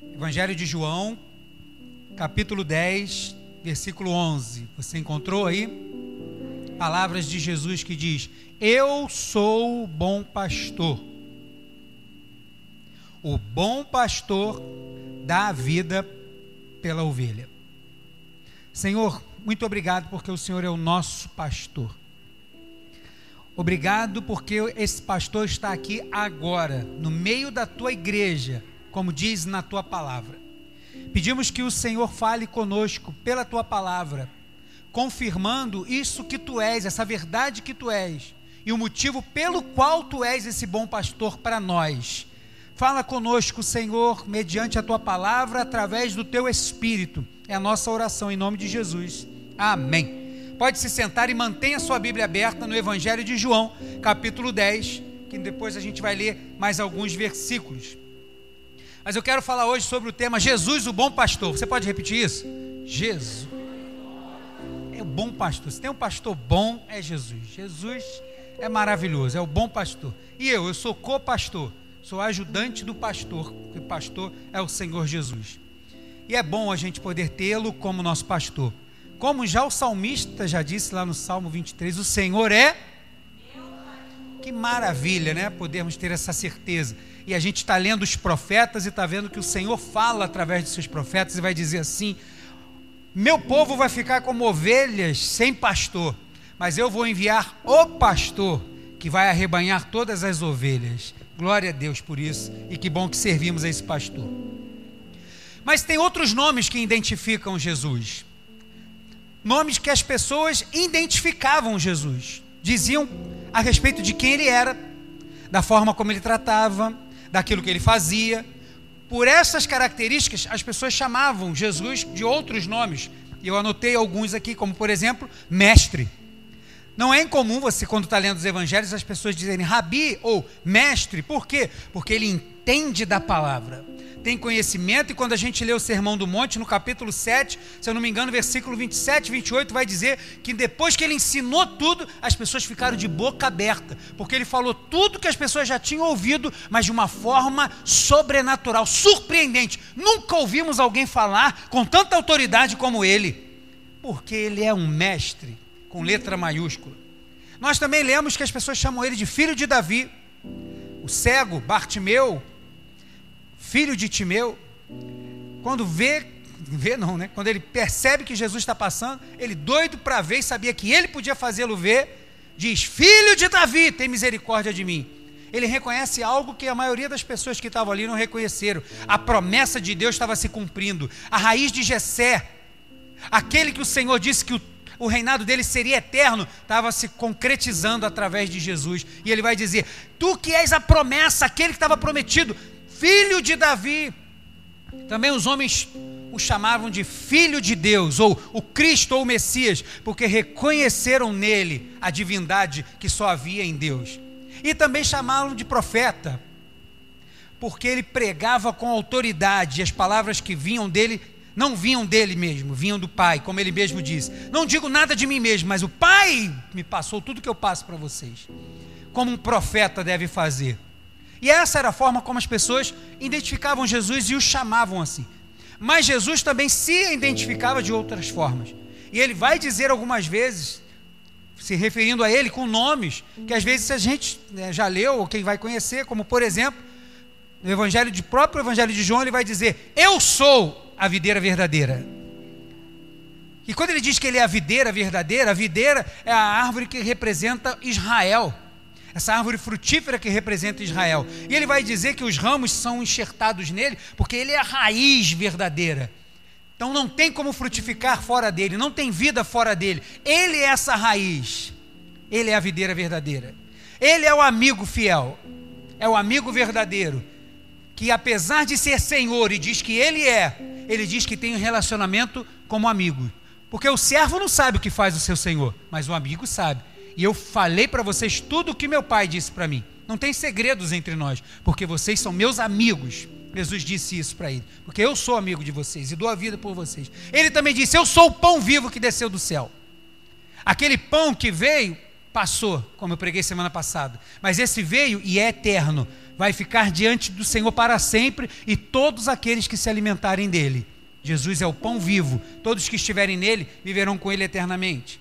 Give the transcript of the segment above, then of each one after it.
Evangelho de João, capítulo 10, versículo 11. Você encontrou aí? Palavras de Jesus que diz: Eu sou o bom pastor. O bom pastor dá a vida pela ovelha. Senhor, muito obrigado porque o Senhor é o nosso pastor. Obrigado porque esse pastor está aqui agora, no meio da tua igreja, como diz na tua palavra. Pedimos que o Senhor fale conosco pela tua palavra, confirmando isso que tu és, essa verdade que tu és, e o motivo pelo qual tu és esse bom pastor para nós. Fala conosco, Senhor, mediante a tua palavra, através do teu espírito. É a nossa oração em nome de Jesus. Amém. Pode se sentar e mantenha sua Bíblia aberta no Evangelho de João, capítulo 10, que depois a gente vai ler mais alguns versículos. Mas eu quero falar hoje sobre o tema Jesus, o bom pastor. Você pode repetir isso? Jesus é o bom pastor. Se tem um pastor bom, é Jesus. Jesus é maravilhoso, é o bom pastor. E eu, eu sou co-pastor, sou ajudante do pastor, porque o pastor é o Senhor Jesus. E é bom a gente poder tê-lo como nosso pastor. Como já o salmista já disse lá no Salmo 23, o Senhor é. Que maravilha, né? Podermos ter essa certeza. E a gente está lendo os profetas e está vendo que o Senhor fala através de seus profetas e vai dizer assim: Meu povo vai ficar como ovelhas sem pastor, mas eu vou enviar o pastor que vai arrebanhar todas as ovelhas. Glória a Deus por isso e que bom que servimos a esse pastor. Mas tem outros nomes que identificam Jesus nomes que as pessoas identificavam Jesus, diziam a respeito de quem ele era, da forma como ele tratava, daquilo que ele fazia. Por essas características, as pessoas chamavam Jesus de outros nomes. E eu anotei alguns aqui, como por exemplo, mestre. Não é incomum você, quando está lendo os evangelhos, as pessoas dizerem rabi ou mestre. Por quê? Porque ele entende da palavra tem conhecimento, e quando a gente lê o Sermão do Monte, no capítulo 7, se eu não me engano, versículo 27 28, vai dizer que depois que ele ensinou tudo, as pessoas ficaram de boca aberta, porque ele falou tudo que as pessoas já tinham ouvido, mas de uma forma sobrenatural, surpreendente. Nunca ouvimos alguém falar com tanta autoridade como ele, porque ele é um mestre, com letra maiúscula. Nós também lemos que as pessoas chamam ele de filho de Davi. O cego, Bartimeu, filho de Timeu, quando vê, vê não, né? Quando ele percebe que Jesus está passando, ele doido para ver e sabia que ele podia fazê-lo ver, diz: Filho de Davi, tem misericórdia de mim. Ele reconhece algo que a maioria das pessoas que estavam ali não reconheceram. A promessa de Deus estava se cumprindo. A raiz de Jessé, aquele que o Senhor disse que o o reinado dele seria eterno, estava se concretizando através de Jesus. E ele vai dizer: Tu que és a promessa, aquele que estava prometido, filho de Davi. Também os homens o chamavam de filho de Deus, ou o Cristo ou o Messias, porque reconheceram nele a divindade que só havia em Deus. E também chamavam de profeta, porque ele pregava com autoridade, e as palavras que vinham dele não vinham dele mesmo, vinham do Pai, como ele mesmo disse. Não digo nada de mim mesmo, mas o Pai me passou tudo que eu passo para vocês. Como um profeta deve fazer. E essa era a forma como as pessoas identificavam Jesus e o chamavam assim. Mas Jesus também se identificava de outras formas. E ele vai dizer algumas vezes, se referindo a ele com nomes, que às vezes a gente né, já leu, ou quem vai conhecer, como por exemplo, no evangelho de próprio evangelho de João, ele vai dizer: "Eu sou a videira verdadeira". E quando ele diz que ele é a videira verdadeira, a videira é a árvore que representa Israel essa árvore frutífera que representa Israel. E ele vai dizer que os ramos são enxertados nele, porque ele é a raiz verdadeira. Então não tem como frutificar fora dele, não tem vida fora dele. Ele é essa raiz. Ele é a videira verdadeira. Ele é o amigo fiel. É o amigo verdadeiro. Que apesar de ser Senhor e diz que ele é, ele diz que tem um relacionamento como amigo. Porque o servo não sabe o que faz o seu Senhor, mas o amigo sabe. E eu falei para vocês tudo o que meu pai disse para mim. Não tem segredos entre nós, porque vocês são meus amigos. Jesus disse isso para ele, porque eu sou amigo de vocês e dou a vida por vocês. Ele também disse: Eu sou o pão vivo que desceu do céu. Aquele pão que veio, passou, como eu preguei semana passada, mas esse veio e é eterno. vai ficar diante do Senhor para sempre e todos aqueles que se alimentarem dele. Jesus é o pão vivo, todos que estiverem nele viverão com ele eternamente.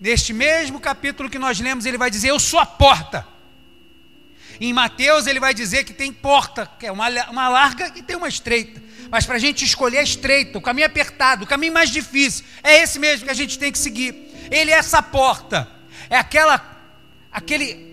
Neste mesmo capítulo que nós lemos, ele vai dizer: Eu sou a porta. Em Mateus, ele vai dizer que tem porta, que é uma, uma larga e tem uma estreita. Mas para a gente escolher a estreita, o caminho apertado, o caminho mais difícil, é esse mesmo que a gente tem que seguir. Ele é essa porta, é aquela, aquele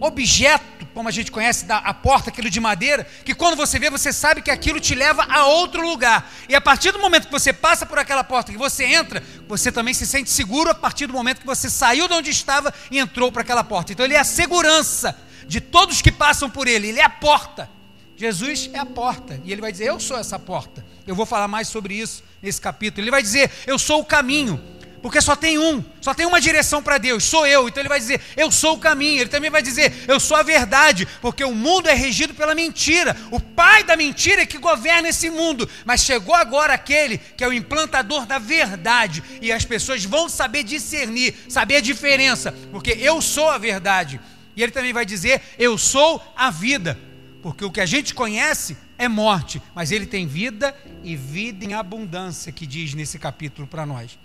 objeto, como a gente conhece da, a porta, aquilo de madeira, que quando você vê, você sabe que aquilo te leva a outro lugar. E a partir do momento que você passa por aquela porta, que você entra, você também se sente seguro a partir do momento que você saiu de onde estava e entrou para aquela porta. Então ele é a segurança de todos que passam por ele, ele é a porta. Jesus é a porta, e ele vai dizer: Eu sou essa porta. Eu vou falar mais sobre isso nesse capítulo. Ele vai dizer: Eu sou o caminho, porque só tem um, só tem uma direção para Deus, sou eu. Então ele vai dizer: Eu sou o caminho. Ele também vai dizer: Eu sou a verdade, porque o mundo é regido pela mentira. O pai da mentira é que governa esse mundo. Mas chegou agora aquele que é o implantador da verdade, e as pessoas vão saber discernir, saber a diferença, porque eu sou a verdade. E ele também vai dizer: Eu sou a vida, porque o que a gente conhece é morte, mas ele tem vida e vida em abundância, que diz nesse capítulo para nós.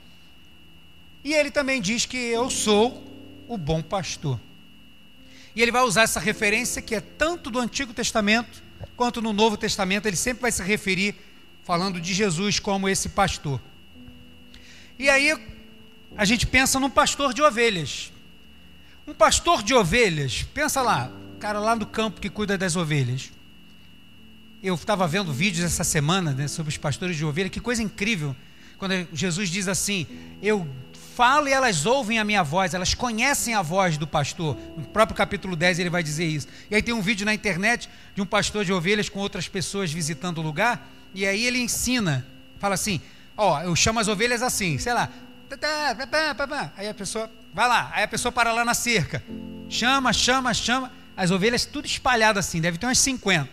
E ele também diz que eu sou o bom pastor. E ele vai usar essa referência que é tanto do Antigo Testamento quanto no Novo Testamento, ele sempre vai se referir falando de Jesus como esse pastor. E aí a gente pensa num pastor de ovelhas. Um pastor de ovelhas, pensa lá, cara lá no campo que cuida das ovelhas. Eu estava vendo vídeos essa semana né, sobre os pastores de ovelha, que coisa incrível. Quando Jesus diz assim: Eu falo e elas ouvem a minha voz, elas conhecem a voz do pastor. No próprio capítulo 10 ele vai dizer isso. E aí tem um vídeo na internet de um pastor de ovelhas com outras pessoas visitando o lugar, e aí ele ensina, fala assim: Ó, eu chamo as ovelhas assim, sei lá. Aí a pessoa Vai lá, aí a pessoa para lá na cerca. Chama, chama, chama. As ovelhas tudo espalhadas assim, deve ter umas 50.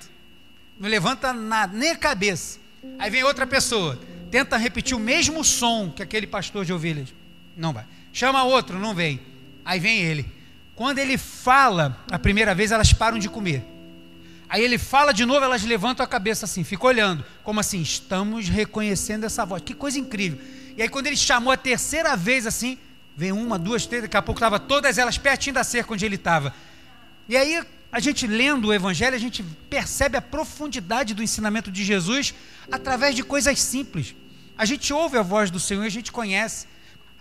Não levanta nada, nem a cabeça. Aí vem outra pessoa, tenta repetir o mesmo som que aquele pastor de ovelhas. Não vai. Chama outro, não vem. Aí vem ele. Quando ele fala a primeira vez, elas param de comer. Aí ele fala de novo, elas levantam a cabeça assim, ficam olhando, como assim, estamos reconhecendo essa voz. Que coisa incrível. E aí quando ele chamou a terceira vez assim, Vem uma, duas, três, daqui a pouco estava todas elas pertinho da cerca onde ele estava. E aí, a gente lendo o Evangelho, a gente percebe a profundidade do ensinamento de Jesus através de coisas simples. A gente ouve a voz do Senhor, a gente conhece.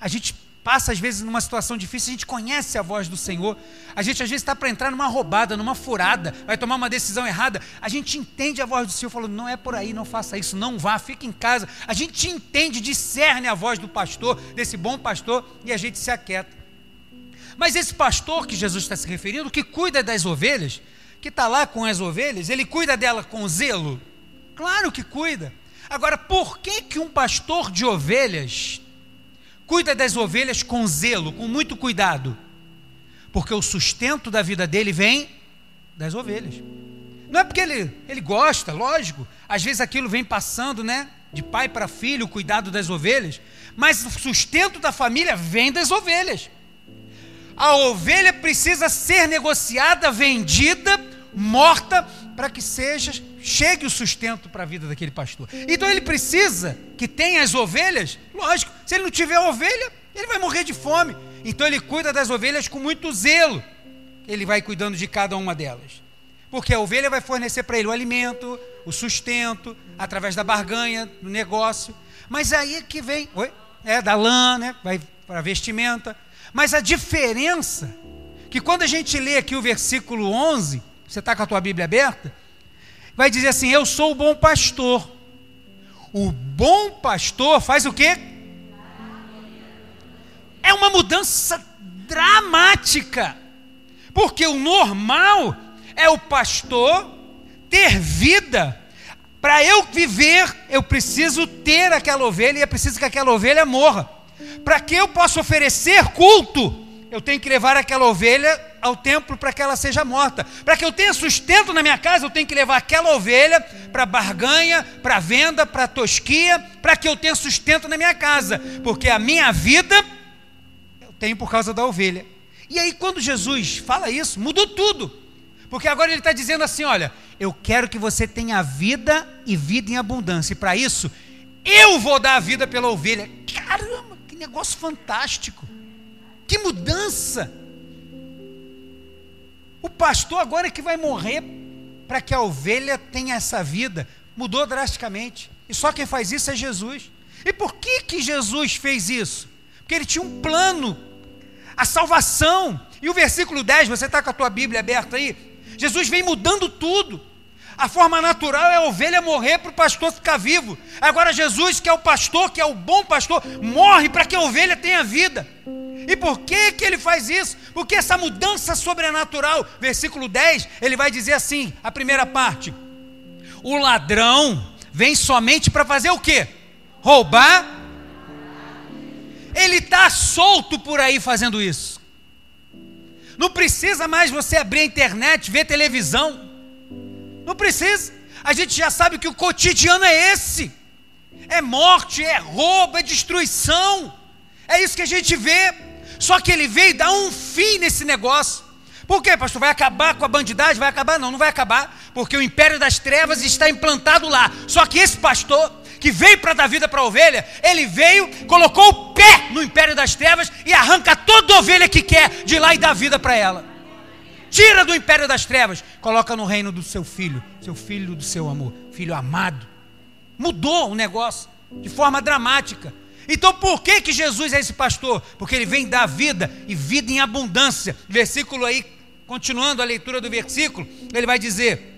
A gente passa às vezes numa situação difícil, a gente conhece a voz do Senhor. A gente às vezes está para entrar numa roubada, numa furada, vai tomar uma decisão errada. A gente entende a voz do Senhor, falando: não é por aí, não faça isso, não vá, fique em casa. A gente entende, discerne a voz do pastor, desse bom pastor, e a gente se aquieta. Mas esse pastor que Jesus está se referindo, que cuida das ovelhas, que está lá com as ovelhas, ele cuida dela com zelo? Claro que cuida. Agora, por que, que um pastor de ovelhas Cuida das ovelhas com zelo, com muito cuidado, porque o sustento da vida dele vem das ovelhas. Não é porque ele, ele gosta, lógico, às vezes aquilo vem passando, né? De pai para filho, o cuidado das ovelhas, mas o sustento da família vem das ovelhas. A ovelha precisa ser negociada, vendida, morta, para que seja chegue o sustento para a vida daquele pastor. Então ele precisa que tenha as ovelhas, lógico, se ele não tiver ovelha, ele vai morrer de fome. Então ele cuida das ovelhas com muito zelo. Ele vai cuidando de cada uma delas. Porque a ovelha vai fornecer para ele o alimento, o sustento, através da barganha, do negócio. Mas aí que vem, oi? É, da lã, né? Vai para vestimenta. Mas a diferença, que quando a gente lê aqui o versículo 11, você está com a tua Bíblia aberta? vai dizer assim: Eu sou o bom pastor. O bom pastor faz o quê? É uma mudança dramática. Porque o normal é o pastor ter vida. Para eu viver, eu preciso ter aquela ovelha e é preciso que aquela ovelha morra. Para que eu possa oferecer culto, eu tenho que levar aquela ovelha ao templo para que ela seja morta. Para que eu tenha sustento na minha casa, eu tenho que levar aquela ovelha para barganha, para venda, para tosquia, para que eu tenha sustento na minha casa. Porque a minha vida eu tenho por causa da ovelha. E aí, quando Jesus fala isso, mudou tudo. Porque agora ele está dizendo assim: olha, eu quero que você tenha vida e vida em abundância. E para isso, eu vou dar a vida pela ovelha. Caramba, que negócio fantástico! Que mudança! O pastor agora é que vai morrer para que a ovelha tenha essa vida. Mudou drasticamente. E só quem faz isso é Jesus. E por que que Jesus fez isso? Porque ele tinha um plano, a salvação. E o versículo 10, você está com a tua Bíblia aberta aí? Jesus vem mudando tudo. A forma natural é a ovelha morrer para o pastor ficar vivo. Agora, Jesus, que é o pastor, que é o bom pastor, morre para que a ovelha tenha vida. E por que, que ele faz isso? Porque essa mudança sobrenatural, versículo 10, ele vai dizer assim: a primeira parte, o ladrão vem somente para fazer o que? Roubar. Ele está solto por aí fazendo isso. Não precisa mais você abrir a internet, ver televisão. Não precisa. A gente já sabe que o cotidiano é esse: é morte, é roubo, é destruição. É isso que a gente vê. Só que ele veio dar um fim nesse negócio. Por quê, pastor? Vai acabar com a bandidagem? Vai acabar? Não, não vai acabar, porque o império das trevas está implantado lá. Só que esse pastor, que veio para dar vida para a ovelha, ele veio, colocou o pé no império das trevas e arranca toda ovelha que quer de lá e dá vida para ela. Tira do império das trevas, coloca no reino do seu filho, seu filho do seu amor, filho amado. Mudou o negócio de forma dramática. Então por que que Jesus é esse pastor? Porque ele vem dar vida e vida em abundância. Versículo aí, continuando a leitura do versículo, ele vai dizer: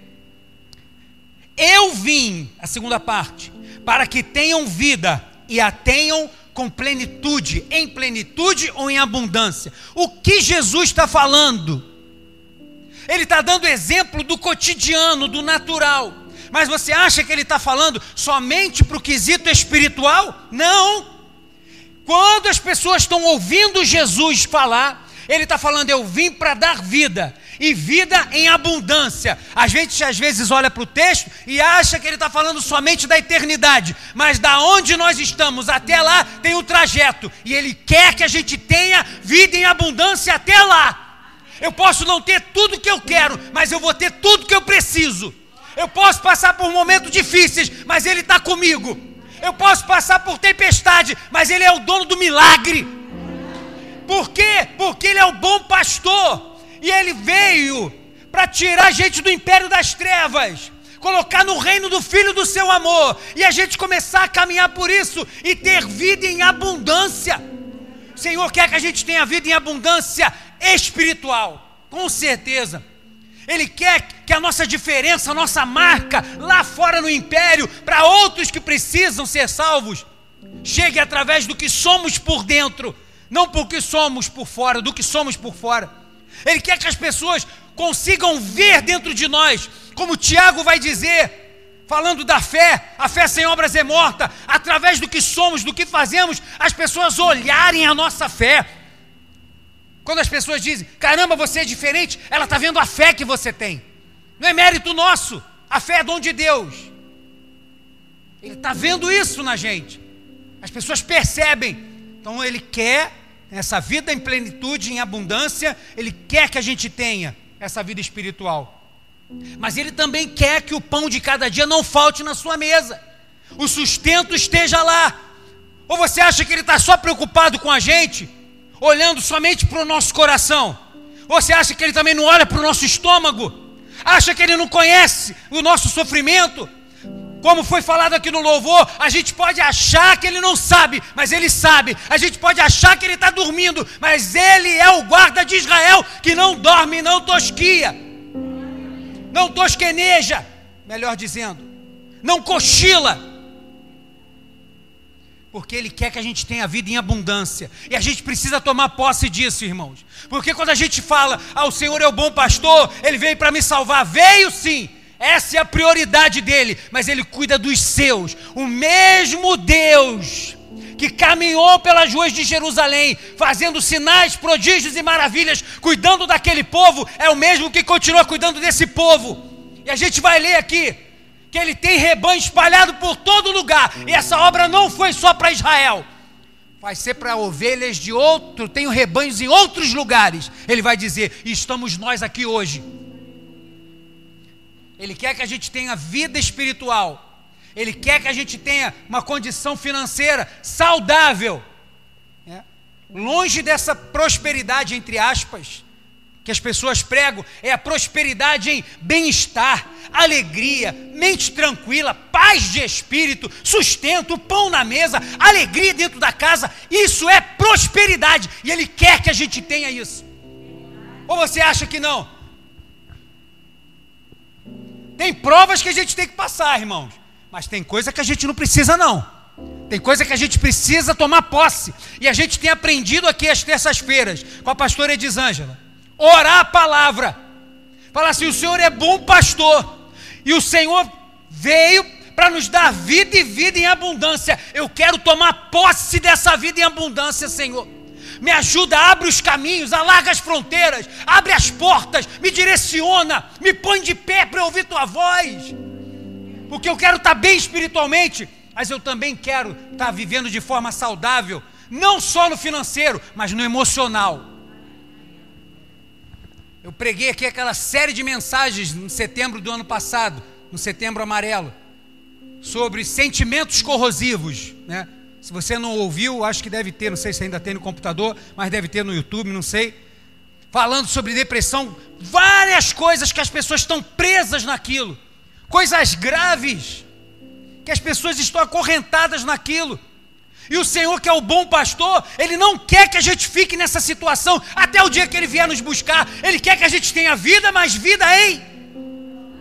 Eu vim, a segunda parte, para que tenham vida e a tenham com plenitude, em plenitude ou em abundância. O que Jesus está falando? Ele está dando exemplo do cotidiano, do natural. Mas você acha que ele está falando somente para o quesito espiritual? Não. Quando as pessoas estão ouvindo Jesus falar, ele está falando: Eu vim para dar vida, e vida em abundância. A gente às vezes olha para o texto e acha que ele está falando somente da eternidade, mas da onde nós estamos até lá tem o um trajeto, e ele quer que a gente tenha vida em abundância até lá. Eu posso não ter tudo que eu quero, mas eu vou ter tudo que eu preciso. Eu posso passar por momentos difíceis, mas Ele está comigo. Eu posso passar por tempestade, mas Ele é o dono do milagre. Por quê? Porque Ele é o bom pastor. E Ele veio para tirar a gente do império das trevas, colocar no reino do Filho do seu amor, e a gente começar a caminhar por isso e ter vida em abundância. O Senhor quer que a gente tenha vida em abundância espiritual, com certeza. Ele quer que a nossa diferença, a nossa marca lá fora no império, para outros que precisam ser salvos, chegue através do que somos por dentro, não porque somos por fora, do que somos por fora. Ele quer que as pessoas consigam ver dentro de nós, como Tiago vai dizer, falando da fé, a fé sem obras é morta, através do que somos, do que fazemos, as pessoas olharem a nossa fé quando as pessoas dizem, caramba, você é diferente, ela está vendo a fé que você tem. Não é mérito nosso, a fé é dom de Deus. Ele está vendo isso na gente. As pessoas percebem. Então ele quer essa vida em plenitude, em abundância, ele quer que a gente tenha essa vida espiritual. Mas ele também quer que o pão de cada dia não falte na sua mesa. O sustento esteja lá. Ou você acha que ele está só preocupado com a gente? Olhando somente para o nosso coração? Você acha que ele também não olha para o nosso estômago? Acha que ele não conhece o nosso sofrimento? Como foi falado aqui no louvor, a gente pode achar que ele não sabe, mas ele sabe. A gente pode achar que ele está dormindo, mas ele é o guarda de Israel que não dorme, não tosquia, não tosqueneja, melhor dizendo, não cochila porque Ele quer que a gente tenha vida em abundância. E a gente precisa tomar posse disso, irmãos. Porque quando a gente fala, ah, o Senhor é o bom pastor, Ele veio para me salvar, veio sim. Essa é a prioridade dele, mas ele cuida dos seus. O mesmo Deus que caminhou pelas ruas de Jerusalém, fazendo sinais, prodígios e maravilhas, cuidando daquele povo, é o mesmo que continua cuidando desse povo. E a gente vai ler aqui que ele tem rebanho espalhado por todo lugar. E essa obra não foi só para Israel. Vai ser para ovelhas de outro, tenho rebanhos em outros lugares. Ele vai dizer: estamos nós aqui hoje. Ele quer que a gente tenha vida espiritual. Ele quer que a gente tenha uma condição financeira saudável. É. Longe dessa prosperidade, entre aspas, que as pessoas pregam, é a prosperidade em bem-estar, alegria, mente tranquila, paz de espírito, sustento, pão na mesa, alegria dentro da casa. Isso é prosperidade e Ele quer que a gente tenha isso. Ou você acha que não? Tem provas que a gente tem que passar, irmãos. Mas tem coisa que a gente não precisa, não. Tem coisa que a gente precisa tomar posse. E a gente tem aprendido aqui às terças-feiras com a pastora Edisângela. Orar a palavra. Falar assim: o Senhor é bom pastor. E o Senhor veio para nos dar vida e vida em abundância. Eu quero tomar posse dessa vida em abundância, Senhor me ajuda, abre os caminhos, alarga as fronteiras, abre as portas, me direciona, me põe de pé para ouvir tua voz. Porque eu quero estar tá bem espiritualmente, mas eu também quero estar tá vivendo de forma saudável, não só no financeiro, mas no emocional. Eu preguei aqui aquela série de mensagens em setembro do ano passado, no setembro amarelo, sobre sentimentos corrosivos, né? Se você não ouviu, acho que deve ter, não sei se ainda tem no computador, mas deve ter no YouTube, não sei. Falando sobre depressão, várias coisas que as pessoas estão presas naquilo, coisas graves, que as pessoas estão acorrentadas naquilo. E o Senhor, que é o bom pastor, Ele não quer que a gente fique nessa situação até o dia que Ele vier nos buscar. Ele quer que a gente tenha vida, mas vida em.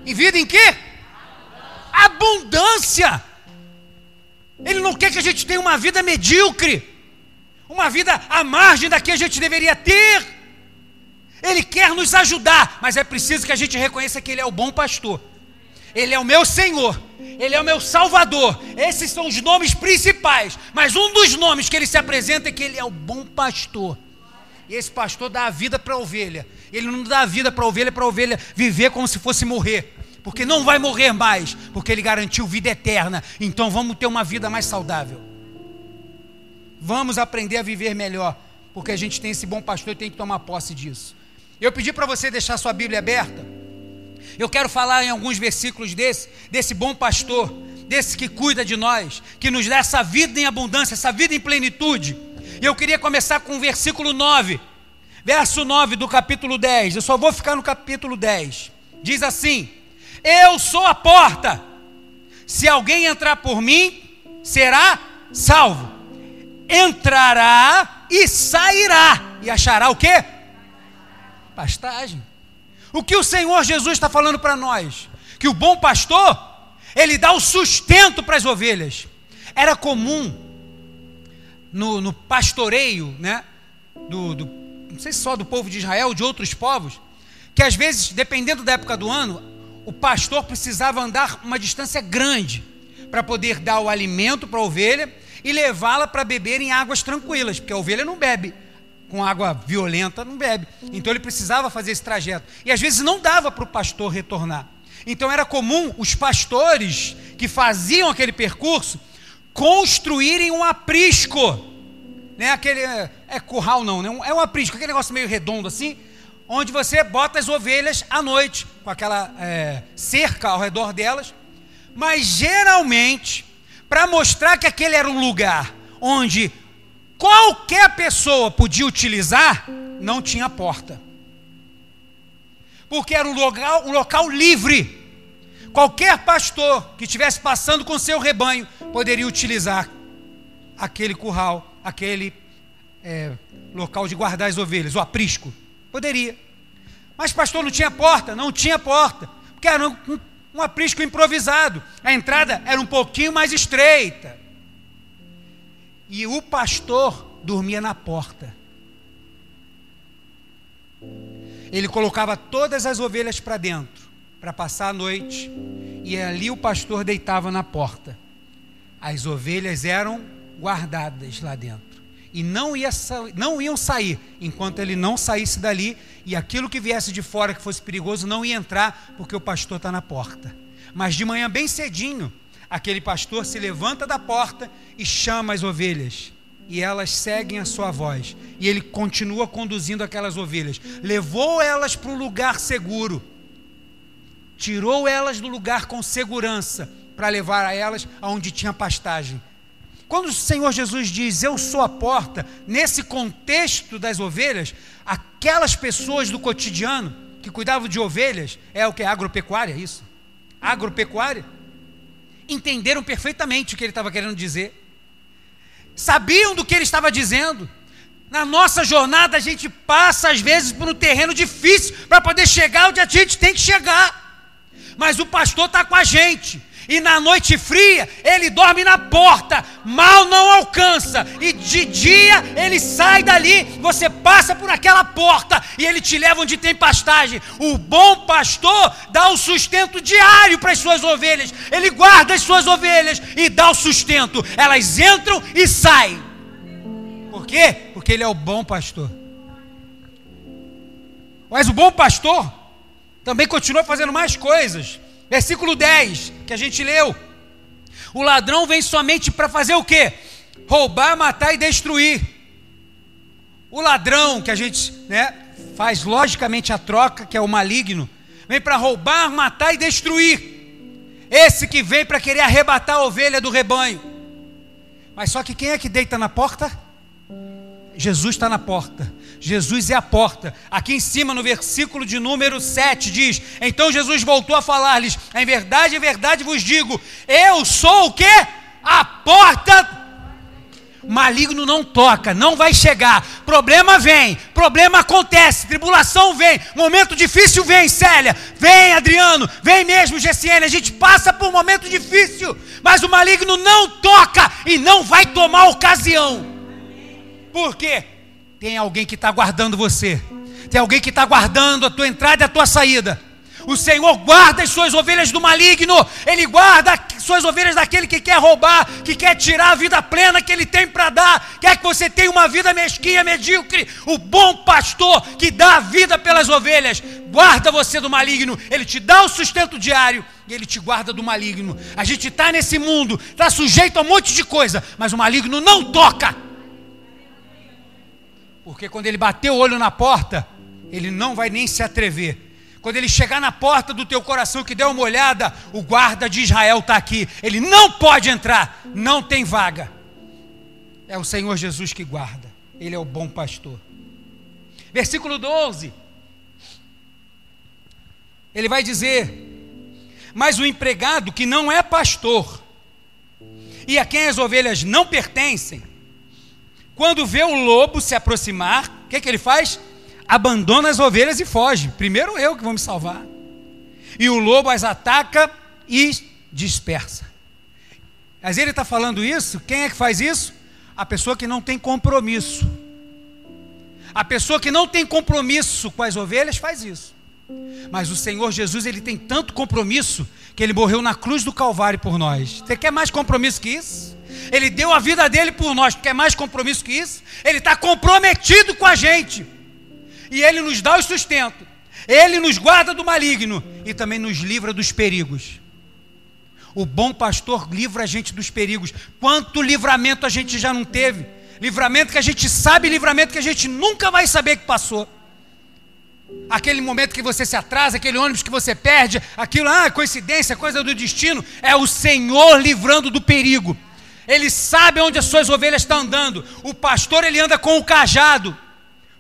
E vida em quê? Abundância. Ele não quer que a gente tenha uma vida medíocre, uma vida à margem da que a gente deveria ter. Ele quer nos ajudar, mas é preciso que a gente reconheça que Ele é o bom pastor. Ele é o meu Senhor, Ele é o meu Salvador. Esses são os nomes principais. Mas um dos nomes que Ele se apresenta é que Ele é o bom pastor. E esse pastor dá a vida para a ovelha. Ele não dá a vida para a ovelha para a ovelha viver como se fosse morrer porque não vai morrer mais, porque Ele garantiu vida eterna. Então vamos ter uma vida mais saudável. Vamos aprender a viver melhor, porque a gente tem esse bom pastor e tem que tomar posse disso. Eu pedi para você deixar sua Bíblia aberta. Eu quero falar em alguns versículos desse, desse bom pastor, desse que cuida de nós, que nos dá essa vida em abundância, essa vida em plenitude. E eu queria começar com o versículo 9, verso 9 do capítulo 10. Eu só vou ficar no capítulo 10. Diz assim: eu sou a porta. Se alguém entrar por mim, será salvo. Entrará e sairá. E achará o quê? Pastagem. O que o Senhor Jesus está falando para nós? Que o bom pastor, ele dá o sustento para as ovelhas. Era comum no, no pastoreio, né? Do, do, não sei se só do povo de Israel, de outros povos, que às vezes, dependendo da época do ano, o pastor precisava andar uma distância grande para poder dar o alimento para a ovelha e levá-la para beber em águas tranquilas, porque a ovelha não bebe com água violenta, não bebe. Então ele precisava fazer esse trajeto. E às vezes não dava para o pastor retornar. Então era comum os pastores que faziam aquele percurso construírem um aprisco. Né? Aquele, é, é curral não, né? é um aprisco, aquele negócio meio redondo assim, onde você bota as ovelhas à noite, com aquela é, cerca ao redor delas, mas geralmente, para mostrar que aquele era um lugar onde qualquer pessoa podia utilizar, não tinha porta. Porque era um local, um local livre. Qualquer pastor que estivesse passando com seu rebanho poderia utilizar aquele curral, aquele é, local de guardar as ovelhas, o aprisco. Poderia. Mas, pastor, não tinha porta? Não tinha porta. Porque era um, um, um aprisco improvisado. A entrada era um pouquinho mais estreita. E o pastor dormia na porta. Ele colocava todas as ovelhas para dentro, para passar a noite. E ali o pastor deitava na porta. As ovelhas eram guardadas lá dentro e não, ia, não iam sair enquanto ele não saísse dali e aquilo que viesse de fora que fosse perigoso não ia entrar porque o pastor está na porta. Mas de manhã, bem cedinho, aquele pastor se levanta da porta e chama as ovelhas. E elas seguem a sua voz. E ele continua conduzindo aquelas ovelhas. Levou elas para um lugar seguro. tirou elas do lugar com segurança para levar a elas aonde tinha pastagem. Quando o Senhor Jesus diz, Eu sou a porta, nesse contexto das ovelhas, aquelas pessoas do cotidiano que cuidavam de ovelhas, é o que? Agropecuária, isso? Agropecuária? Entenderam perfeitamente o que ele estava querendo dizer, sabiam do que ele estava dizendo. Na nossa jornada, a gente passa, às vezes, por um terreno difícil para poder chegar onde a gente tem que chegar. Mas o pastor está com a gente, e na noite fria ele dorme na porta, mal não alcança, e de dia ele sai dali, você passa por aquela porta e ele te leva onde tem pastagem. O bom pastor dá o sustento diário para as suas ovelhas, ele guarda as suas ovelhas e dá o sustento, elas entram e saem. Por quê? Porque ele é o bom pastor. Mas o bom pastor também continua fazendo mais coisas. Versículo 10, que a gente leu. O ladrão vem somente para fazer o quê? Roubar, matar e destruir. O ladrão, que a gente né, faz logicamente a troca, que é o maligno, vem para roubar, matar e destruir. Esse que vem para querer arrebatar a ovelha do rebanho. Mas só que quem é que deita na porta? Jesus está na porta. Jesus é a porta. Aqui em cima, no versículo de número 7, diz: Então Jesus voltou a falar-lhes: Em verdade, em verdade vos digo, eu sou o que? A porta. Maligno não toca, não vai chegar. Problema vem, problema acontece, tribulação vem, momento difícil vem, Célia, vem, Adriano, vem mesmo, GCN. A gente passa por um momento difícil, mas o maligno não toca e não vai tomar ocasião. Por quê? Tem alguém que está guardando você. Tem alguém que está guardando a tua entrada e a tua saída. O Senhor guarda as suas ovelhas do maligno. Ele guarda as suas ovelhas daquele que quer roubar, que quer tirar a vida plena que ele tem para dar. Quer que você tenha uma vida mesquinha, medíocre. O bom pastor que dá a vida pelas ovelhas guarda você do maligno. Ele te dá o sustento diário e ele te guarda do maligno. A gente está nesse mundo, está sujeito a um monte de coisa, mas o maligno não toca. Porque quando ele bater o olho na porta, ele não vai nem se atrever. Quando ele chegar na porta do teu coração que der uma olhada, o guarda de Israel está aqui. Ele não pode entrar, não tem vaga. É o Senhor Jesus que guarda. Ele é o bom pastor. Versículo 12. Ele vai dizer: Mas o empregado que não é pastor, e a quem as ovelhas não pertencem, quando vê o lobo se aproximar, o que, que ele faz? Abandona as ovelhas e foge. Primeiro eu que vou me salvar. E o lobo as ataca e dispersa. Mas ele está falando isso, quem é que faz isso? A pessoa que não tem compromisso. A pessoa que não tem compromisso com as ovelhas faz isso. Mas o Senhor Jesus, ele tem tanto compromisso que ele morreu na cruz do Calvário por nós. Você quer mais compromisso que isso? Ele deu a vida dele por nós. Quer mais compromisso que isso? Ele está comprometido com a gente. E ele nos dá o sustento. Ele nos guarda do maligno e também nos livra dos perigos. O bom pastor livra a gente dos perigos. Quanto livramento a gente já não teve? Livramento que a gente sabe, livramento que a gente nunca vai saber que passou. Aquele momento que você se atrasa, aquele ônibus que você perde, aquilo, ah, coincidência, coisa do destino, é o Senhor livrando do perigo. Ele sabe onde as suas ovelhas estão andando. O pastor ele anda com o cajado.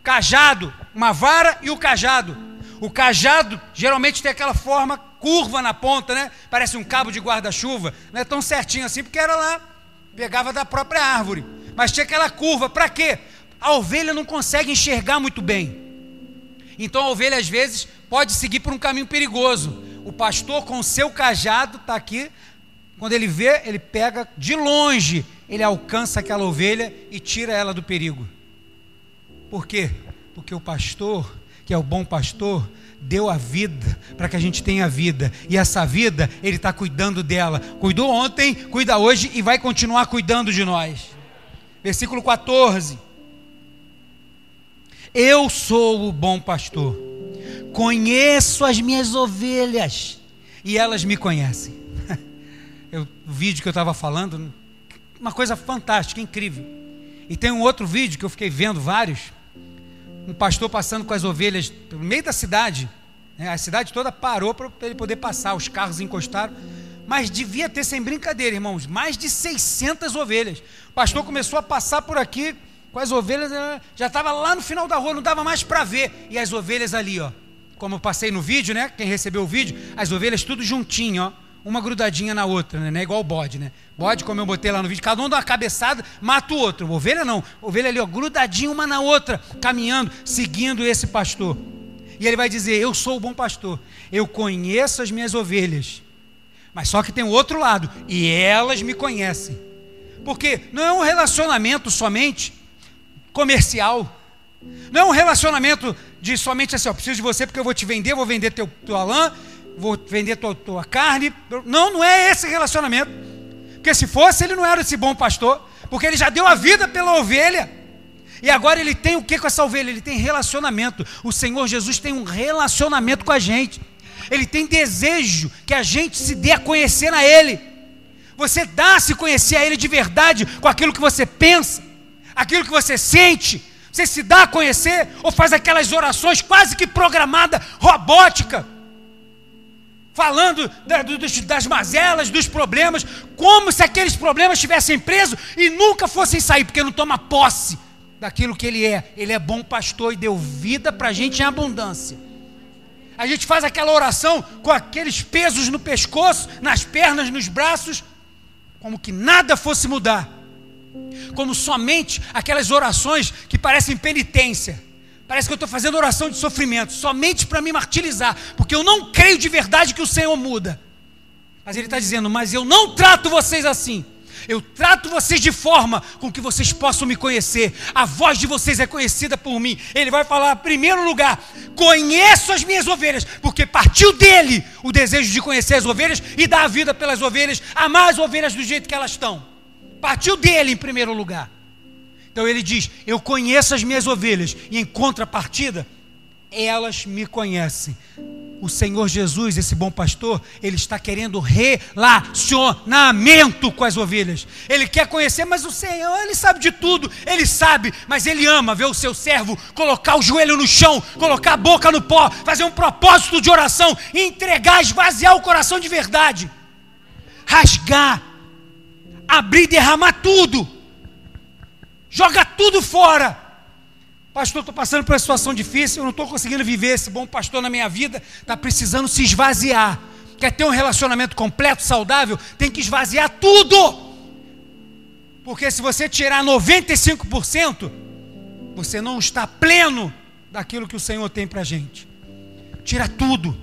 Cajado, uma vara e o cajado. O cajado geralmente tem aquela forma curva na ponta, né? Parece um cabo de guarda-chuva. Não é tão certinho assim, porque era lá, pegava da própria árvore. Mas tinha aquela curva, para quê? A ovelha não consegue enxergar muito bem. Então a ovelha às vezes pode seguir por um caminho perigoso. O pastor com o seu cajado está aqui quando ele vê, ele pega de longe, ele alcança aquela ovelha e tira ela do perigo. Por quê? Porque o pastor, que é o bom pastor, deu a vida para que a gente tenha vida. E essa vida, ele está cuidando dela. Cuidou ontem, cuida hoje e vai continuar cuidando de nós. Versículo 14. Eu sou o bom pastor, conheço as minhas ovelhas e elas me conhecem o vídeo que eu estava falando, uma coisa fantástica, incrível. E tem um outro vídeo que eu fiquei vendo vários, um pastor passando com as ovelhas no meio da cidade, Né? A cidade toda parou para ele poder passar, os carros encostaram. Mas devia ter, sem brincadeira, irmãos, mais de 600 ovelhas. O pastor começou a passar por aqui com as ovelhas, eh, já estava lá no final da rua, não dava mais para ver. E as ovelhas ali, ó. Como eu passei no vídeo, né? Quem recebeu o vídeo, as ovelhas tudo juntinho, ó. Uma grudadinha na outra, né? É igual o bode, né? Bode, como eu botei lá no vídeo, cada um dá uma cabeçada, mata o outro. Ovelha não. Ovelha ali, ó, grudadinho uma na outra, caminhando, seguindo esse pastor. E ele vai dizer: Eu sou o bom pastor, eu conheço as minhas ovelhas. Mas só que tem o outro lado, e elas me conhecem. Porque não é um relacionamento somente comercial. Não é um relacionamento de somente assim, ó, preciso de você porque eu vou te vender, vou vender teu, tua lã, vou vender tua, tua carne. Não, não é esse relacionamento. Porque se fosse, ele não era esse bom pastor, porque ele já deu a vida pela ovelha. E agora ele tem o que com essa ovelha? Ele tem relacionamento. O Senhor Jesus tem um relacionamento com a gente. Ele tem desejo que a gente se dê a conhecer a Ele. Você dá a se conhecer a Ele de verdade com aquilo que você pensa, aquilo que você sente. Você se dá a conhecer ou faz aquelas orações quase que programada, robótica, falando das mazelas, dos problemas, como se aqueles problemas estivessem presos e nunca fossem sair, porque não toma posse daquilo que Ele é. Ele é bom pastor e deu vida para a gente em abundância. A gente faz aquela oração com aqueles pesos no pescoço, nas pernas, nos braços, como que nada fosse mudar. Como somente aquelas orações que parecem penitência. Parece que eu estou fazendo oração de sofrimento, somente para me martirizar, porque eu não creio de verdade que o Senhor muda. Mas Ele está dizendo: Mas eu não trato vocês assim. Eu trato vocês de forma com que vocês possam me conhecer. A voz de vocês é conhecida por mim. Ele vai falar, em primeiro lugar, conheço as minhas ovelhas, porque partiu dele o desejo de conhecer as ovelhas e dar a vida pelas ovelhas, amar as ovelhas do jeito que elas estão. Partiu dele em primeiro lugar. Então ele diz: Eu conheço as minhas ovelhas, e em contrapartida, elas me conhecem. O Senhor Jesus, esse bom pastor, ele está querendo relacionamento com as ovelhas. Ele quer conhecer, mas o Senhor, ele sabe de tudo, ele sabe, mas ele ama ver o seu servo colocar o joelho no chão, colocar a boca no pó, fazer um propósito de oração, entregar, esvaziar o coração de verdade, rasgar, abrir, derramar tudo, joga tudo fora Pastor, estou passando por uma situação difícil, eu não estou conseguindo viver esse bom pastor na minha vida, está precisando se esvaziar. Quer ter um relacionamento completo, saudável? Tem que esvaziar tudo. Porque se você tirar 95%, você não está pleno daquilo que o Senhor tem para a gente. Tira tudo,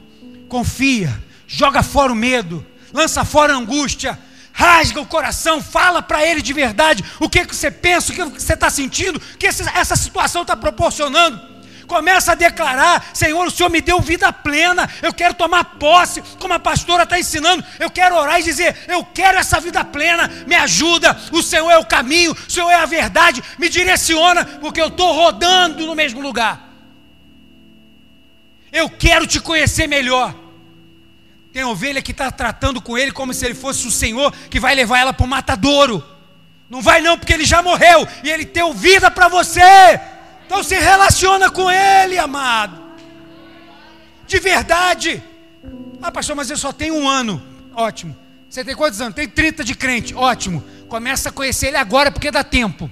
confia, joga fora o medo, lança fora a angústia, rasga o coração, fala para ele de verdade o que, que você pensa, o que você está sentindo, o que essa situação está proporcionando. Começa a declarar: Senhor, o Senhor me deu vida plena, eu quero tomar posse, como a pastora está ensinando, eu quero orar e dizer: Eu quero essa vida plena, me ajuda, o Senhor é o caminho, o Senhor é a verdade, me direciona, porque eu estou rodando no mesmo lugar. Eu quero te conhecer melhor. Tem ovelha que está tratando com ele como se ele fosse o Senhor que vai levar ela para o matadouro. Não vai não, porque ele já morreu e ele deu vida para você. Então se relaciona com ele, amado. De verdade. Ah, pastor, mas eu só tenho um ano. Ótimo. Você tem quantos anos? Tem 30 de crente. Ótimo. Começa a conhecer ele agora porque dá tempo.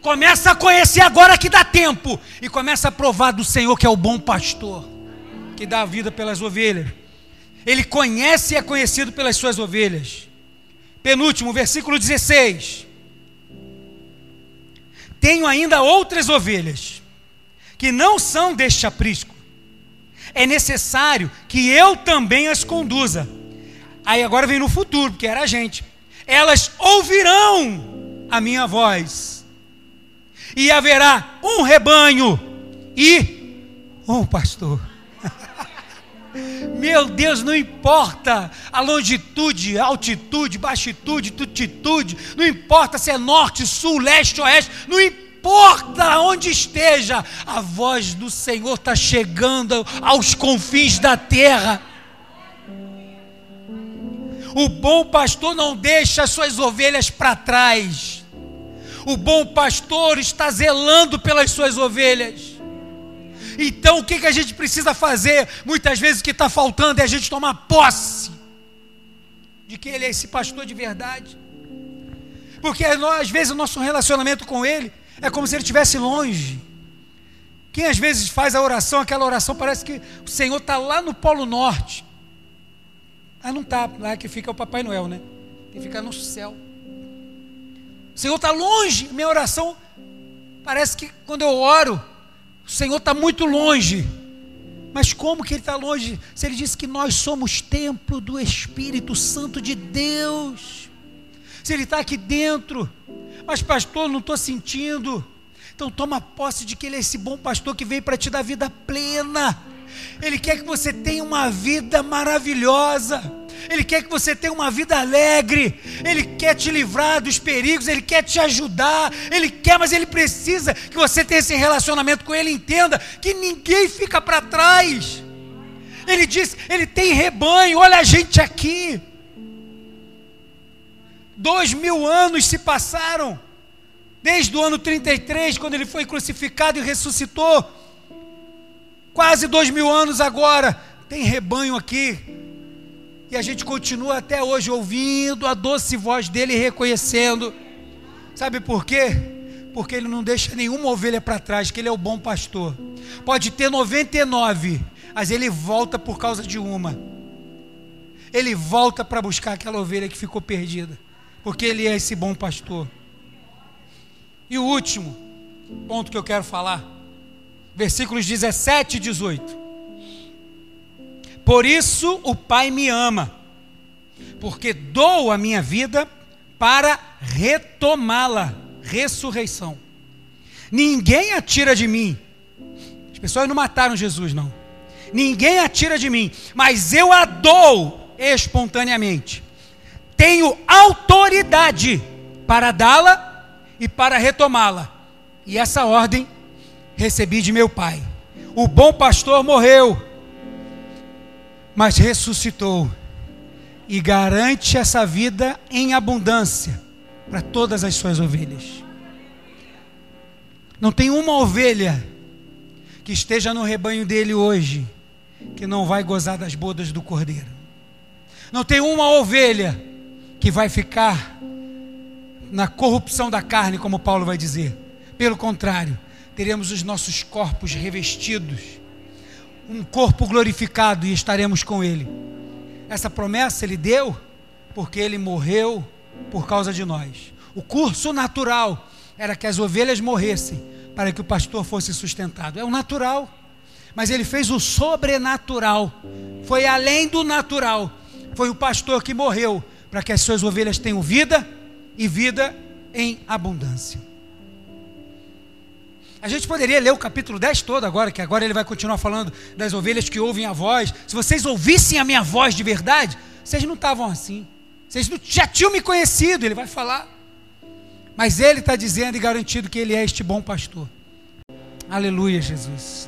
Começa a conhecer agora que dá tempo. E começa a provar do Senhor que é o bom pastor. Que dá a vida pelas ovelhas. Ele conhece e é conhecido pelas suas ovelhas. Penúltimo, versículo 16. Tenho ainda outras ovelhas, que não são deste aprisco. É necessário que eu também as conduza. Aí agora vem no futuro, porque era a gente. Elas ouvirão a minha voz. E haverá um rebanho e um pastor. Meu Deus, não importa a longitude, altitude, baixitude, tutitude, não importa se é norte, sul, leste, oeste, não importa onde esteja, a voz do Senhor está chegando aos confins da terra. O bom pastor não deixa as suas ovelhas para trás. O bom pastor está zelando pelas suas ovelhas. Então o que, que a gente precisa fazer? Muitas vezes o que está faltando é a gente tomar posse de que Ele é esse pastor de verdade. Porque às vezes o nosso relacionamento com Ele é como se Ele estivesse longe. Quem às vezes faz a oração, aquela oração parece que o Senhor está lá no Polo Norte. Ah, não está, lá que fica o Papai Noel, né? Tem que ficar no céu. O Senhor está longe, minha oração parece que quando eu oro, o Senhor está muito longe. Mas como que Ele está longe? Se Ele disse que nós somos templo do Espírito Santo de Deus. Se Ele está aqui dentro. Mas, pastor, não estou sentindo. Então, toma posse de que Ele é esse bom pastor que veio para te dar vida plena. Ele quer que você tenha uma vida maravilhosa. Ele quer que você tenha uma vida alegre, Ele quer te livrar dos perigos, Ele quer te ajudar, Ele quer, mas Ele precisa que você tenha esse relacionamento com Ele, entenda que ninguém fica para trás. Ele diz, Ele tem rebanho, olha a gente aqui. Dois mil anos se passaram, desde o ano 33, quando ele foi crucificado e ressuscitou. Quase dois mil anos agora, tem rebanho aqui, e a gente continua até hoje ouvindo a doce voz dele e reconhecendo. Sabe por quê? Porque ele não deixa nenhuma ovelha para trás, que ele é o bom pastor. Pode ter 99, mas ele volta por causa de uma. Ele volta para buscar aquela ovelha que ficou perdida, porque ele é esse bom pastor. E o último ponto que eu quero falar, versículos 17 e 18. Por isso o Pai me ama, porque dou a minha vida para retomá-la ressurreição. Ninguém atira de mim. As pessoas não mataram Jesus, não. Ninguém atira de mim, mas eu a dou espontaneamente. Tenho autoridade para dá-la e para retomá-la. E essa ordem recebi de meu Pai. O bom pastor morreu mas ressuscitou e garante essa vida em abundância para todas as suas ovelhas. Não tem uma ovelha que esteja no rebanho dele hoje que não vai gozar das bodas do cordeiro. Não tem uma ovelha que vai ficar na corrupção da carne, como Paulo vai dizer. Pelo contrário, teremos os nossos corpos revestidos um corpo glorificado e estaremos com Ele. Essa promessa Ele deu porque Ele morreu por causa de nós. O curso natural era que as ovelhas morressem para que o pastor fosse sustentado. É o natural. Mas ele fez o sobrenatural. Foi além do natural. Foi o pastor que morreu para que as suas ovelhas tenham vida e vida em abundância. A gente poderia ler o capítulo 10 todo agora, que agora ele vai continuar falando das ovelhas que ouvem a voz. Se vocês ouvissem a minha voz de verdade, vocês não estavam assim. Vocês já tinham me conhecido, ele vai falar. Mas ele está dizendo e garantido que ele é este bom pastor. Aleluia, Jesus.